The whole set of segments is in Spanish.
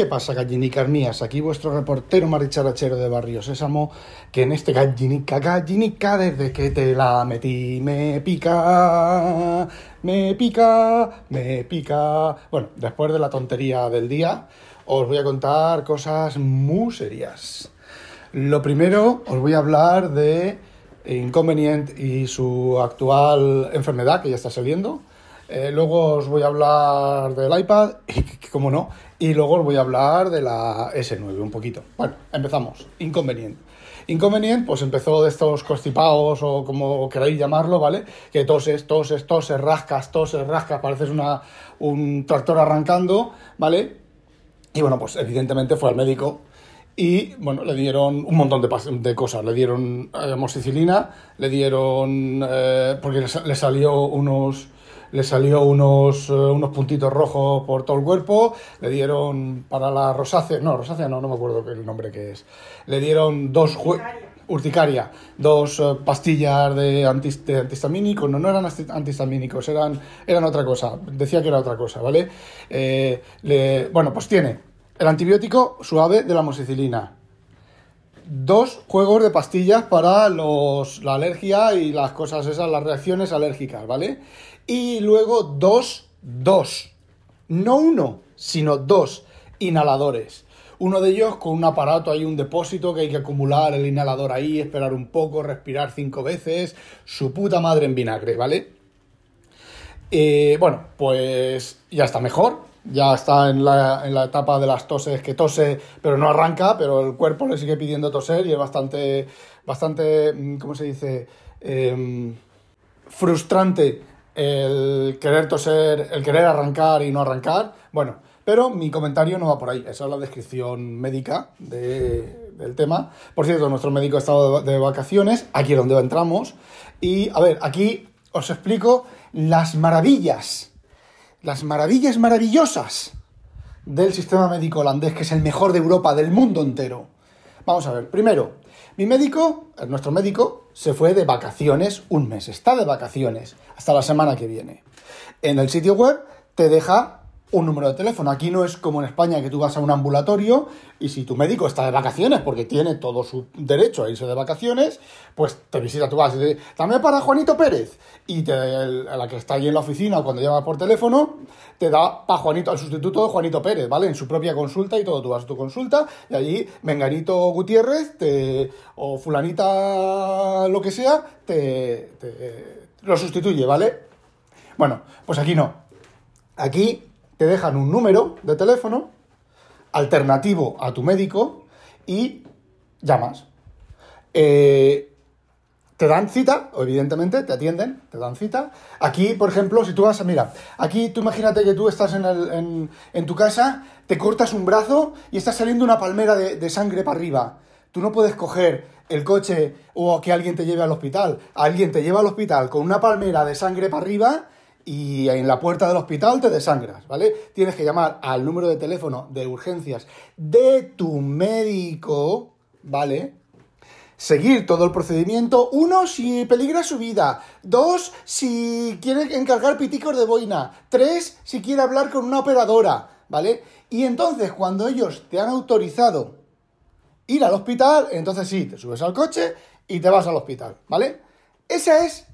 ¿Qué pasa, gallinicas mías? Aquí vuestro reportero maricharachero de Barrio Sésamo, que en este gallinica, gallinica, desde que te la metí, me pica, me pica, me pica. Bueno, después de la tontería del día, os voy a contar cosas muy serias. Lo primero, os voy a hablar de Inconvenient y su actual enfermedad que ya está saliendo. Eh, luego os voy a hablar del iPad, y como no, y luego os voy a hablar de la S9 un poquito. Bueno, empezamos. Inconvenient. Inconvenient, pues empezó de estos constipados o como queráis llamarlo, ¿vale? Que toses, toses, toses, rascas, toses, rascas, pareces una, un tractor arrancando, ¿vale? Y bueno, pues evidentemente fue al médico y bueno, le dieron un montón de, de cosas. Le dieron eh, amoxicilina, le dieron. Eh, porque le salió unos. Le salió unos, eh, unos puntitos rojos por todo el cuerpo. Le dieron para la rosácea. No, rosácea no, no me acuerdo el nombre que es. Le dieron dos. Urticaria, dos pastillas de, antihistamínicos, no, no eran antihistamínicos, eran, eran otra cosa, decía que era otra cosa, ¿vale? le, bueno, pues tiene el antibiótico suave de la amoxicilina. Dos juegos de pastillas para los, la alergia y las cosas esas, las reacciones alérgicas, ¿vale? Y luego dos, dos, no uno, sino dos inhaladores. Uno de ellos con un aparato ahí, un depósito que hay que acumular el inhalador ahí, esperar un poco, respirar cinco veces, su puta madre en vinagre, ¿vale? Eh, bueno, pues ya está mejor, ya está en la, en la, etapa de las toses, que tose, pero no arranca, pero el cuerpo le sigue pidiendo toser y es bastante, bastante, mm, ¿cómo se dice? Em, frustrante el querer toser, el querer arrancar y no arrancar. Bueno, pero mi comentario no va por ahí, esa es la descripción médica del tema. Por cierto, nuestro médico ha estado de, de vacaciones, aquí es donde entramos, y a ver, aquí os explico las maravillas las maravillas maravillosas del sistema médico holandés, que es el mejor de Europa, del mundo entero. Vamos a ver, primero, mi médico, nuestro médico, se fue de vacaciones un mes, está de vacaciones hasta la semana que viene. En el sitio web te deja un número de teléfono. Aquí no es como en España que tú vas a un ambulatorio y si tu médico está de vacaciones, porque tiene todo su derecho a irse de vacaciones, pues te visita, tú vas y te dame para Juanito Pérez. Y te, la que está allí en la oficina cuando llama por teléfono, te da para Juanito, al sustituto de Juanito Pérez, ¿vale? En su propia consulta y todo. Tú vas a tu consulta y allí Menganito Gutiérrez te, o fulanita lo que sea, te, te lo sustituye, ¿vale? Bueno, pues aquí no. Aquí te dejan un número de teléfono alternativo a tu médico y llamas. Eh, te dan cita, evidentemente, te atienden, te dan cita. Aquí, por ejemplo, si tú vas a, mira, aquí tú imagínate que tú estás en, tu casa, te cortas un brazo y está saliendo una palmera de, de sangre para arriba. Tú no puedes coger el coche o que alguien te lleve al hospital. Alguien te lleva al hospital con una palmera de sangre para arriba y en la puerta del hospital te desangras, ¿vale? Tienes que llamar al número de teléfono de urgencias de tu médico, ¿vale? Seguir todo el procedimiento. Uno, si peligra su vida. Dos, si quiere encargar piticos de boina. Tres, si quiere hablar con una operadora, ¿vale? Y entonces, cuando ellos te han autorizado ir al hospital, entonces sí, te subes al coche y te vas al hospital, ¿vale? Esa es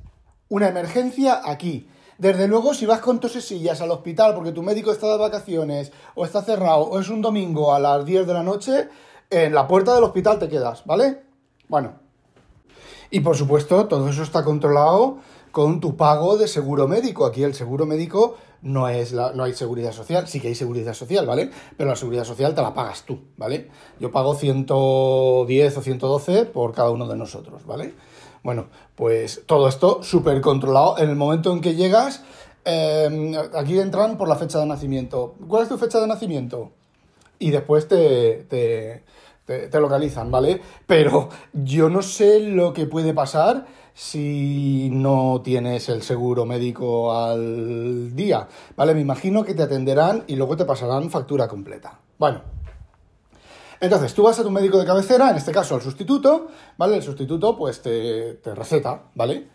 una emergencia aquí. Desde luego, si vas con tosesillas al hospital porque tu médico está de vacaciones, o está cerrado, o es un domingo a las 10 de la noche, en la puerta del hospital te quedas, ¿vale? Bueno. Y por supuesto, todo eso está controlado con tu pago de seguro médico. Aquí el seguro médico no es la, no hay seguridad social, sí que hay seguridad social, ¿vale? Pero la seguridad social te la pagas tú, ¿vale? Yo pago 110 o 112 por cada uno de nosotros, ¿vale? Bueno, pues todo esto súper controlado. En el momento en que llegas, em, aquí entran por la fecha de nacimiento. ¿Cuál es tu fecha de nacimiento? y después te, te, te, te localizan, ¿vale? Pero yo no sé lo que puede pasar si no tienes el seguro médico al día, ¿vale? Me imagino que te atenderán y luego te pasarán factura completa. Bueno, entonces, tú vas a tu médico de cabecera, en este caso al sustituto, ¿vale? El sustituto, pues, te, te receta, ¿vale?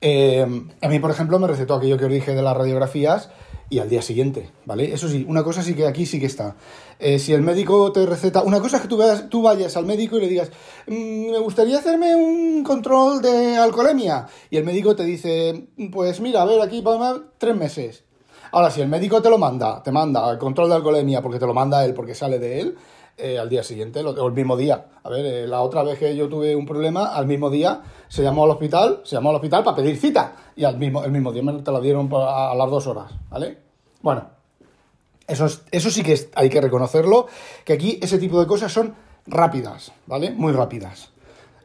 Eh, a mí, por ejemplo, me recetó aquello que os dije de las radiografías y al día siguiente, ¿vale? Eso sí, una cosa sí que aquí sí que está. Eh, si el médico te receta, una cosa es que tú, veas, tú vayas al médico y le digas, "Mm, me gustaría hacerme un control de alcoholemia. Y el médico te dice, pues mira, a ver, aquí para tres meses. Ahora, si el médico te lo manda, te manda el control de alcoholemia porque te lo manda él, porque sale de él, eh, al día siguiente o el mismo día. A ver, eh, la otra vez que yo tuve un problema, al mismo día se llamó al hospital, se llamó al hospital para pedir cita y al mismo, el mismo día me te la dieron a, las dos horas, ¿vale? Bueno, eso, es- eso sí que hay que reconocerlo, que aquí ese tipo de cosas son rápidas, ¿vale? Muy rápidas.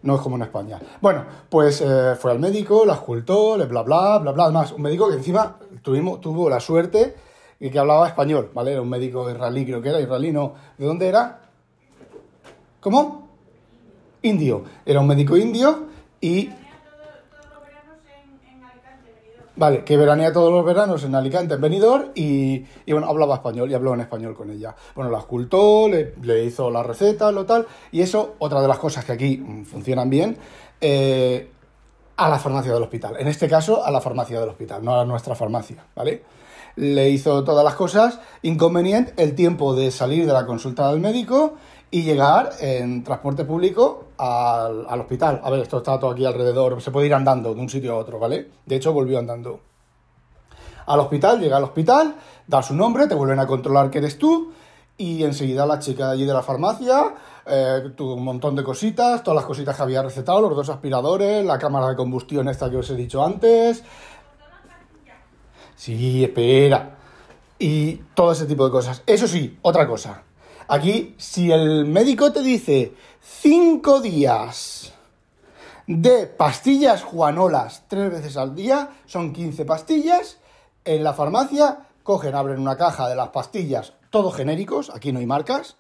No es como en España. Bueno, pues eh, fue al médico, la escultó, le bla bla, bla bla. Además, un médico que encima tuvimos, tuvo la suerte que hablaba español, ¿vale? Era un médico israelí, creo que era israelí, no. ¿De dónde era? ¿Cómo? Indio. Era un médico indio y Vale, que veranea todos los veranos en Alicante, en Benidorm, y, y bueno, hablaba español y habló en español con ella. Bueno, la escultó, le, le hizo la receta, lo tal, y eso, otra de las cosas que aquí mm, funcionan bien, eh, a la farmacia del hospital. En este caso, a la farmacia del hospital, no a nuestra farmacia, ¿vale? Le hizo todas las cosas, inconveniente el tiempo de salir de la consulta del médico y llegar en transporte público al, al hospital. A ver, esto está todo aquí alrededor, se puede ir andando de un sitio a otro, ¿vale? De hecho, volvió andando al hospital, llega al hospital, da su nombre, te vuelven a controlar que eres tú y enseguida la chica allí de la farmacia eh, tuvo un montón de cositas, todas las cositas que había recetado, los dos aspiradores, la cámara de combustión esta que os he dicho antes. Sí, espera. Y todo ese tipo de cosas. Eso sí, otra cosa. Aquí, si el médico te dice cinco días de pastillas juanolas tres veces al día, son 15 pastillas. En la farmacia cogen, abren una caja de las pastillas, todos genéricos, aquí no hay marcas.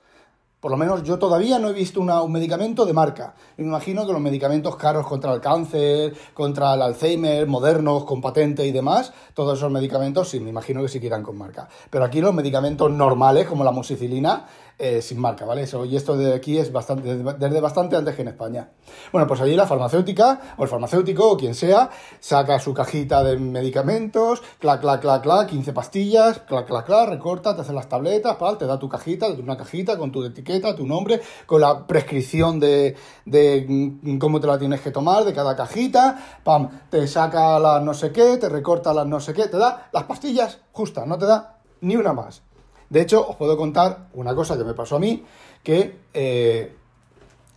Por lo menos yo todavía no he visto un medicamento de marca. Me imagino que los medicamentos caros contra el cáncer, contra el Alzheimer, modernos, con patente y demás, todos esos medicamentos sí, me imagino que sí que irán con marca. Pero aquí los medicamentos normales, como la moxicilina, eh, sin marca, ¿vale? Eso, y esto de aquí es bastante, desde bastante antes que en España. Bueno, pues allí la farmacéutica, o el farmacéutico, o quien sea, saca su cajita de medicamentos, clac, clac, clac, clac, 15 pastillas, clac, clac, clac, recorta, te hace las tabletas, te da tu cajita, una cajita con tu etiqueta, tu nombre, con la prescripción de, de mm, cómo te la tienes que tomar, de cada cajita, pam, te saca las no sé qué, te recorta las no sé qué, te da las pastillas justas, no te da ni una más. De hecho, os puedo contar una cosa que me pasó a mí, que eh,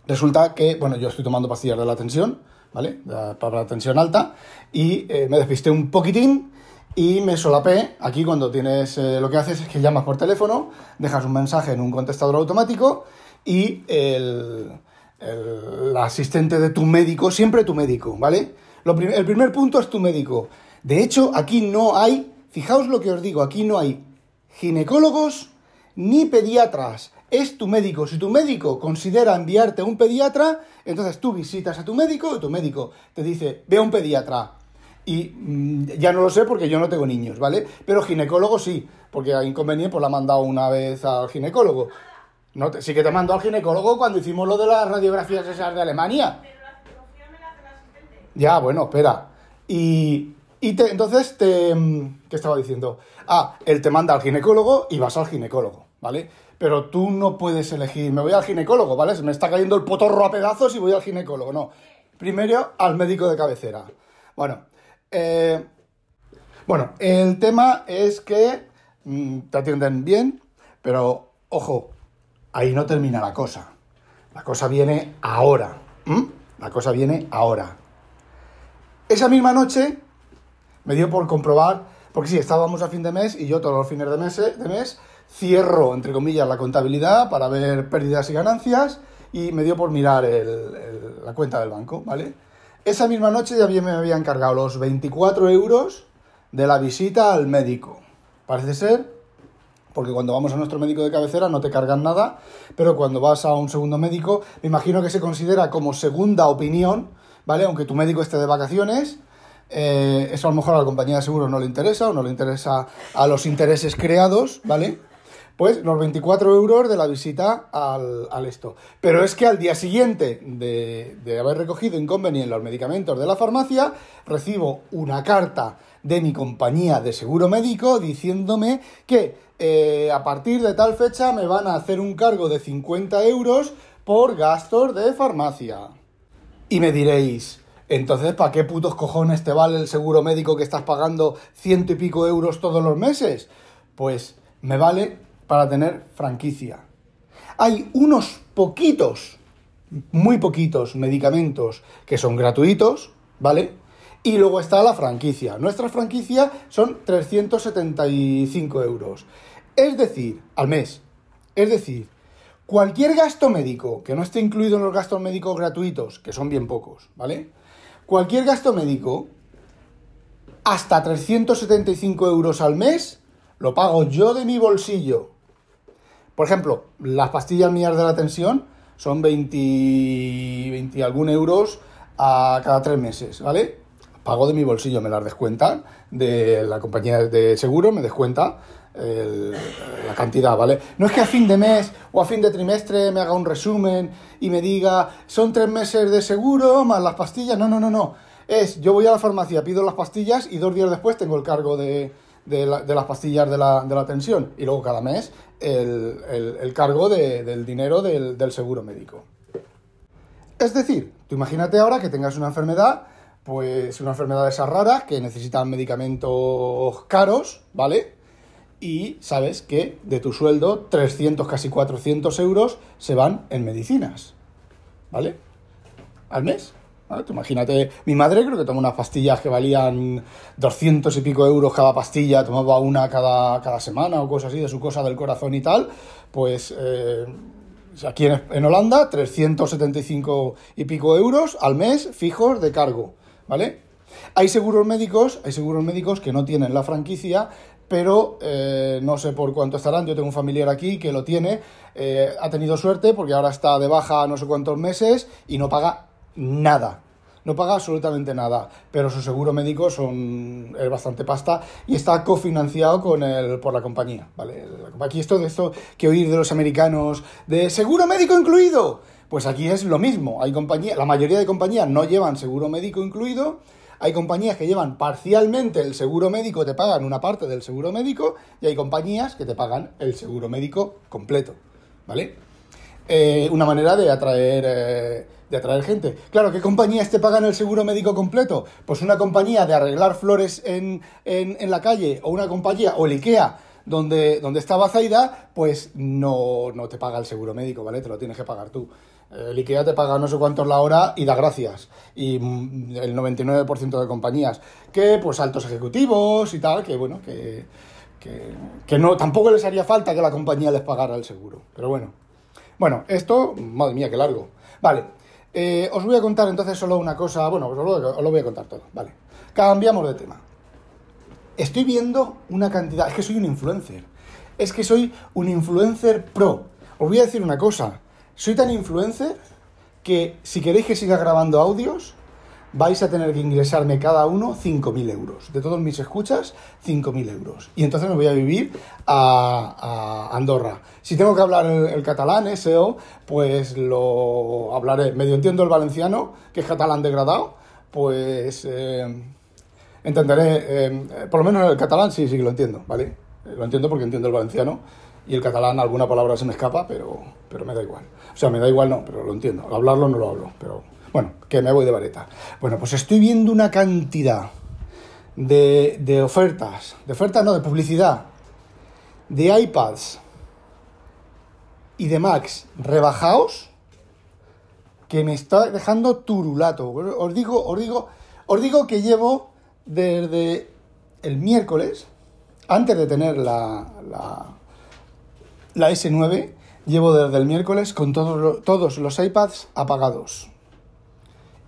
resulta que, bueno, yo estoy tomando pastillas de la tensión, ¿vale? Para la tensión alta, y eh, me despisté un poquitín y me solapé. Aquí cuando tienes, eh, lo que haces es que llamas por teléfono, dejas un mensaje en un contestador automático y el, el- asistente de tu médico, siempre tu médico, ¿vale? El primer punto es tu médico. De hecho, aquí no hay, fijaos lo que os digo, aquí no hay ginecólogos ni pediatras. Es tu médico. Si tu médico considera enviarte a un pediatra, entonces tú visitas a tu médico y tu médico te dice, ve a un pediatra. Y mm, ya no lo sé porque yo no tengo niños, ¿vale? Pero ginecólogo sí, porque a inconveniente pues la ha mandado una vez al ginecólogo. No te- sí que te mandó al ginecólogo cuando hicimos lo de las radiografías esas de Alemania. Ya, bueno, espera. Y, y te, entonces te... mm, ¿Qué estaba diciendo? Ah, él te manda al ginecólogo y vas al ginecólogo, ¿vale? Pero tú no puedes elegir, me voy al ginecólogo, ¿vale? Se me está cayendo el potorro a pedazos y voy al ginecólogo, no. Primero al médico de cabecera. Bueno, eh, bueno, el tema es que mm, te atienden bien, pero ojo, ahí no termina la cosa. La cosa viene ahora. La cosa viene ahora. Esa misma noche me dio por comprobar, porque sí, estábamos a fin de mes y yo todos los fines de mes, de mes cierro, entre comillas, la contabilidad para ver pérdidas y ganancias y me dio por mirar el- la cuenta del banco, ¿vale? Esa misma noche ya me habían cargado los 24 euros de la visita al médico. Parece ser porque cuando vamos a nuestro médico de cabecera no te cargan nada, pero cuando vas a un segundo médico, me imagino que se considera como segunda opinión, ¿vale? Aunque tu médico esté de vacaciones, eh, eso a lo mejor a la compañía de seguros no le interesa o no le interesa a los intereses creados, ¿vale? Pues los 24 euros de la visita al, al esto. Pero es que al día siguiente de, de haber recogido inconveniente los medicamentos de la farmacia, recibo una carta de mi compañía de seguro médico diciéndome que eh, a partir de tal fecha me van a hacer un cargo de 50 euros por gastos de farmacia. Y me diréis, entonces, ¿para qué putos cojones te vale el seguro médico que estás pagando ciento y pico euros todos los meses? Pues me vale para tener franquicia. Hay unos poquitos, muy poquitos medicamentos que son gratuitos, ¿vale? Y luego está la franquicia. Nuestra franquicia son 375 euros. Es decir, al mes. Es decir, cualquier gasto médico que no esté incluido en los gastos médicos gratuitos, que son bien pocos, ¿vale? Cualquier gasto médico hasta 375 euros al mes lo pago yo de mi bolsillo. Por ejemplo, las pastillas mías de la tensión son 20, 20 y algún euros a cada tres meses, ¿vale? Pago de mi bolsillo, me las descuentan, de la compañía de seguro me descuenta la cantidad, ¿vale? No es que a fin de mes o a fin de trimestre me haga un resumen y me diga, son tres meses de seguro más las pastillas, no, no, no, no. Es, yo voy a la farmacia, pido las pastillas y dos días después tengo el cargo de, de, la- de las pastillas de la, de la y luego cada mes el, el- el cargo de- del dinero del, del seguro médico. Es decir, tú imagínate ahora que tengas una enfermedad, pues una enfermedad de esas raras que necesitan medicamentos caros, ¿vale? Y sabes que de tu sueldo 300, casi 400 euros se van en medicinas, ¿vale? Al mes. ¿vale? Imagínate, mi madre creo que toma unas pastillas que valían 200 y pico euros cada pastilla, tomaba una cada, cada semana o cosas así de su cosa del corazón y tal, pues eh, aquí en, en Holanda 375 y pico euros al mes fijos de cargo, ¿vale? Hay seguros médicos, hay seguros médicos que no tienen la franquicia, pero eh, no sé por cuánto estarán. Yo tengo un familiar aquí que lo tiene, eh, ha tenido suerte porque ahora está de baja no sé cuántos meses y no paga nada. No paga absolutamente nada, pero su seguro médico son, es bastante pasta y está cofinanciado con el, por la compañía, ¿vale? Aquí esto de esto que oír de los americanos de seguro médico incluido, pues aquí es lo mismo. Hay compañía, la mayoría de compañías no llevan seguro médico incluido, hay compañías que llevan parcialmente el seguro médico, te pagan una parte del seguro médico, y hay compañías que te pagan el seguro médico completo, ¿vale? Eh, una manera de atraer, eh, de atraer gente. Claro, ¿qué compañías te pagan el seguro médico completo? Pues una compañía de arreglar flores en, en, la calle, o una compañía, o el IKEA, donde, donde estaba Zaida, pues no, no te paga el seguro médico, ¿vale? Te lo tienes que pagar tú. El IKEA te paga no sé cuántos la hora y da gracias. Y mm, el 99% de compañías. Que, pues, altos ejecutivos y tal, que, bueno, que, que, que no, tampoco les haría falta que la compañía les pagara el seguro. Pero bueno. Bueno, esto, madre mía, qué largo. Vale, eh, os voy a contar entonces solo una cosa. Bueno, os lo, os lo voy a contar todo. Vale, cambiamos de tema. Estoy viendo una cantidad. Es que soy un influencer. Es que soy un influencer pro. Os voy a decir una cosa. Soy tan influencer que si queréis que siga grabando audios, vais a tener que ingresarme cada uno 5.000 euros. De todos mis escuchas, 5.000 euros. Y entonces me voy a vivir a, Andorra. Si tengo que hablar el, el catalán, SEO, pues lo hablaré. Medio entiendo el valenciano, que es catalán degradado, pues eh, entenderé, eh, por lo menos el catalán sí, sí que lo entiendo, ¿vale? Lo entiendo porque entiendo el valenciano y el catalán alguna palabra se me escapa, pero, pero me da igual. O sea, me da igual no, pero lo entiendo. Hablarlo no lo hablo, pero bueno, que me voy de vareta. Bueno, pues estoy viendo una cantidad de, de ofertas, de ofertas no, de publicidad, de iPads y de Macs rebajados que me está dejando turulato. Os digo, os digo, os digo que llevo desde el miércoles, antes de tener la, la, la S9, llevo desde el miércoles con todos, lo- todos los iPads apagados.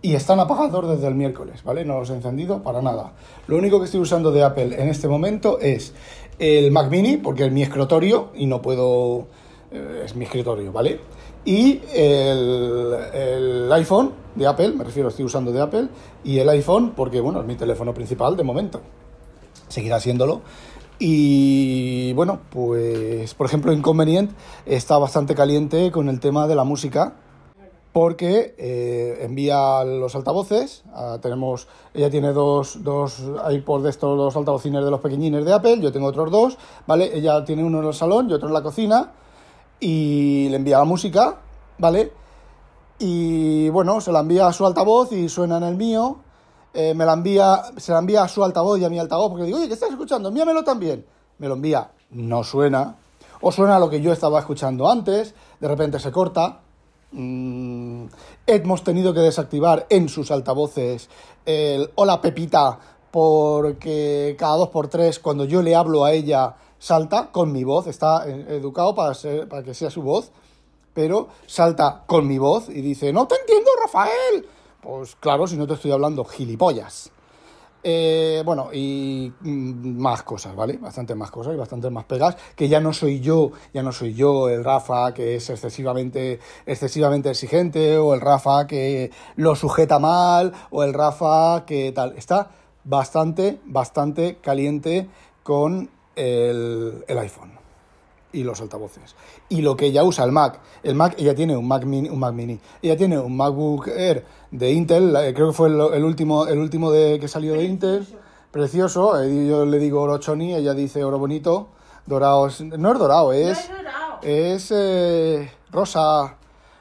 Y están apagados desde el miércoles, ¿vale? No los he encendido para nada. Lo único que estoy usando de Apple en este momento es el Mac Mini, porque es mi escritorio y no puedo... eh, es mi escritorio, ¿vale? Y el, el iPhone de Apple, me refiero, estoy usando de Apple, y el iPhone porque, bueno, es mi teléfono principal de momento. Seguirá siéndolo. Y bueno, pues por ejemplo Inconvenient está bastante caliente con el tema de la música porque eh, envía los altavoces, ah, tenemos, ella tiene dos, dos iPods de estos, dos altavocines de los pequeñines de Apple, yo tengo otros dos, ¿vale? Ella tiene uno en el salón y otro en la cocina y le envía la música, ¿vale? Y bueno, se la envía a su altavoz y suena en el mío. Eh, me la envía, se la envía a su altavoz y a mi altavoz porque digo, oye, ¿qué estás escuchando? Envíamelo también. Me lo envía, no suena. O suena lo que yo estaba escuchando antes, de repente se corta. Mm, hemos tenido que desactivar en sus altavoces el Hola Pepita porque cada dos por tres cuando yo le hablo a ella salta con mi voz, está eh, educado para, ser- para que sea su voz, pero salta con mi voz y dice, no te entiendo Rafael. Pues claro, si no te estoy hablando, gilipollas. Eh, bueno, y mm, más cosas, ¿vale? Bastante más cosas y bastante más pegas, que ya no soy yo, ya no soy yo el Rafa que es excesivamente, excesivamente exigente, o el Rafa que lo sujeta mal, o el Rafa que tal. Está bastante, bastante caliente con el, el iPhone y los altavoces. Y lo que ella usa, el Mac. El Mac, ella tiene un Mac Mini, un Mac Mini. Ella tiene un MacBook Air de Intel, la- creo que fue el, el último, el último de, que salió de Intel. Precioso. eh, Yo le digo oro choni, ella dice oro bonito. Dorado, no es dorado, es... es dorado. Es eh, rosa.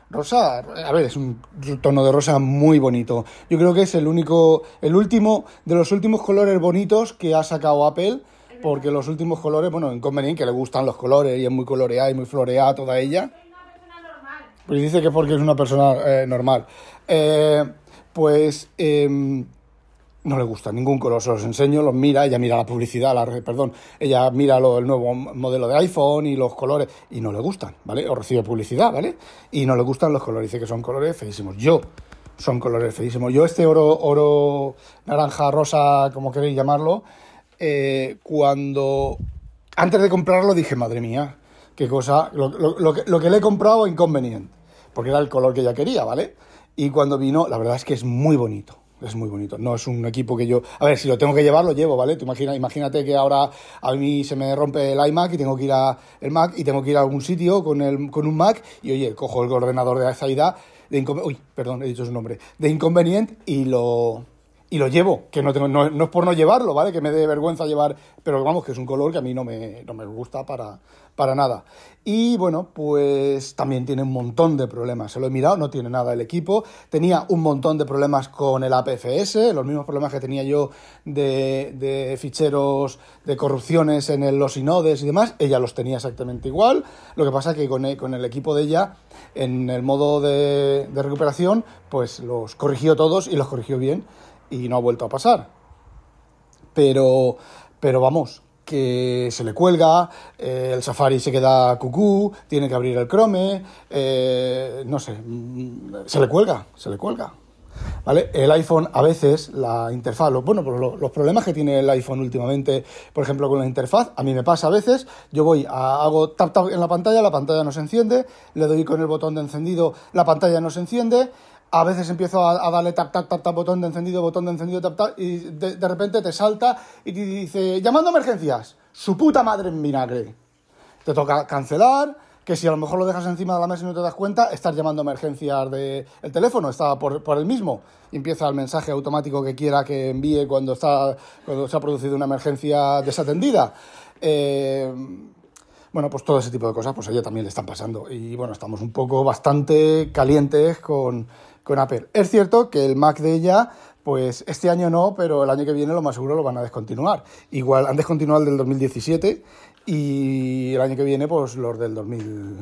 Rosa, a ver, es un tono de rosa muy bonito. Yo creo que es el único, el último, de los últimos colores bonitos que ha sacado Apple, porque los últimos colores, bueno, inconveniente que le gustan los colores y es muy coloreada y muy floreada toda ella. Pues dice que porque es una persona eh, normal. Eh, pues em, no le gusta ningún color, se los enseño, los mira, ella mira la publicidad, la, perdón, ella mira lo- el nuevo modelo de iPhone y los colores y no le gustan, ¿vale? O recibe publicidad, ¿vale? Y no le gustan los colores, dice que son colores feísimos. Yo, son colores feísimos. Yo este oro, oro, naranja, rosa, como queréis llamarlo, eh, cuando, antes de comprarlo dije, madre mía, qué cosa, lo, que, lo que le he comprado inconveniente, porque era el color que ella quería, ¿vale? Y cuando vino, la verdad es que es muy bonito. Es muy bonito. No es un equipo que yo. A ver, si lo tengo que llevar, lo llevo, ¿vale? Imagina, imagínate que ahora a mí se me rompe el iMac y tengo que ir a el Mac y tengo que ir a algún sitio con, el, con un Mac y oye, cojo el ordenador de Zaida de Uy, perdón, he dicho su nombre. De inconveniente y lo. Y lo llevo, que no, tengo, no, no es por no llevarlo, ¿vale? Que me dé vergüenza llevar, pero vamos, que es un color que a mí no me, no me gusta para, para nada. Y bueno, pues también tiene un montón de problemas. Se lo he mirado, no tiene nada el equipo. Tenía un montón de problemas con el APFS, los mismos problemas que tenía yo de, de ficheros de corrupciones en el- los inodes y demás. Ella los tenía exactamente igual. Lo que pasa que con el, con el equipo de ella, en el modo de, de recuperación, pues los corrigió todos y los corrigió bien y no ha vuelto a pasar pero, pero vamos, que se le cuelga, eh, el Safari se queda cucú, tiene que abrir el Chrome, eh, no sé, mm, se le cuelga, se le cuelga. ¿Vale? El iPhone a veces, la interfaz, lo- bueno, pues lo- los problemas que tiene el iPhone últimamente, por ejemplo, con la interfaz, a mí me pasa a veces, yo voy, a- hago tap tap en la pantalla, la pantalla no se enciende, le doy con el botón de encendido, la pantalla no se enciende, a veces empiezo a, darle tap, tap, tap, tap, botón de encendido, botón de encendido, tap, tap, y de, de repente te salta y te dice, llamando emergencias, su puta madre en vinagre. Te toca cancelar, que si a lo mejor lo dejas encima de la mesa y no te das cuenta, estás llamando emergencias de el teléfono, está por, por el mismo. Empieza el mensaje automático que quiera que envíe cuando, está, cuando se ha producido una emergencia desatendida. Eh, bueno, pues todo ese tipo de cosas, pues a ella también le están pasando. Y bueno, estamos un poco bastante calientes con, con Apple. Es cierto que el Mac de ella, pues este año no, pero el año que viene lo más seguro lo van a descontinuar. Igual han descontinuado el del 2017 y el año que viene, pues los del 2000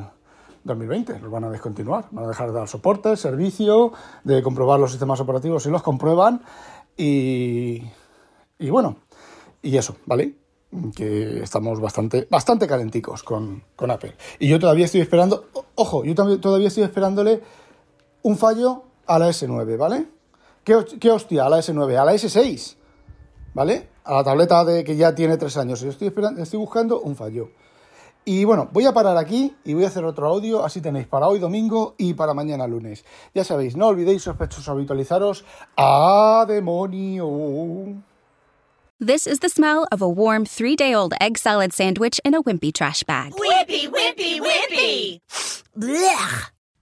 2020 los van a descontinuar. Van a dejar de dar soporte, servicio, de comprobar los sistemas operativos si los comprueban y, y bueno, y eso, ¿vale? Que estamos bastante, bastante calenticos con, con Apple. Y yo todavía estoy esperando, ojo, yo todavía estoy esperándole un fallo a la S9, ¿vale? ¿Qué, qué hostia a la S9? A la S6. ¿vale? A la tableta de que ya tiene tres años. Yo estoy, esperando, estoy buscando un fallo. Y bueno, voy a parar aquí y voy a hacer otro audio, así tenéis para hoy domingo y para mañana lunes. Ya sabéis, no olvidéis sospechosos habitualizaros. ¡A demonio! This is the smell of a warm three day old egg salad sandwich in a wimpy trash bag. Wimpy, wimpy, wimpy. Blech.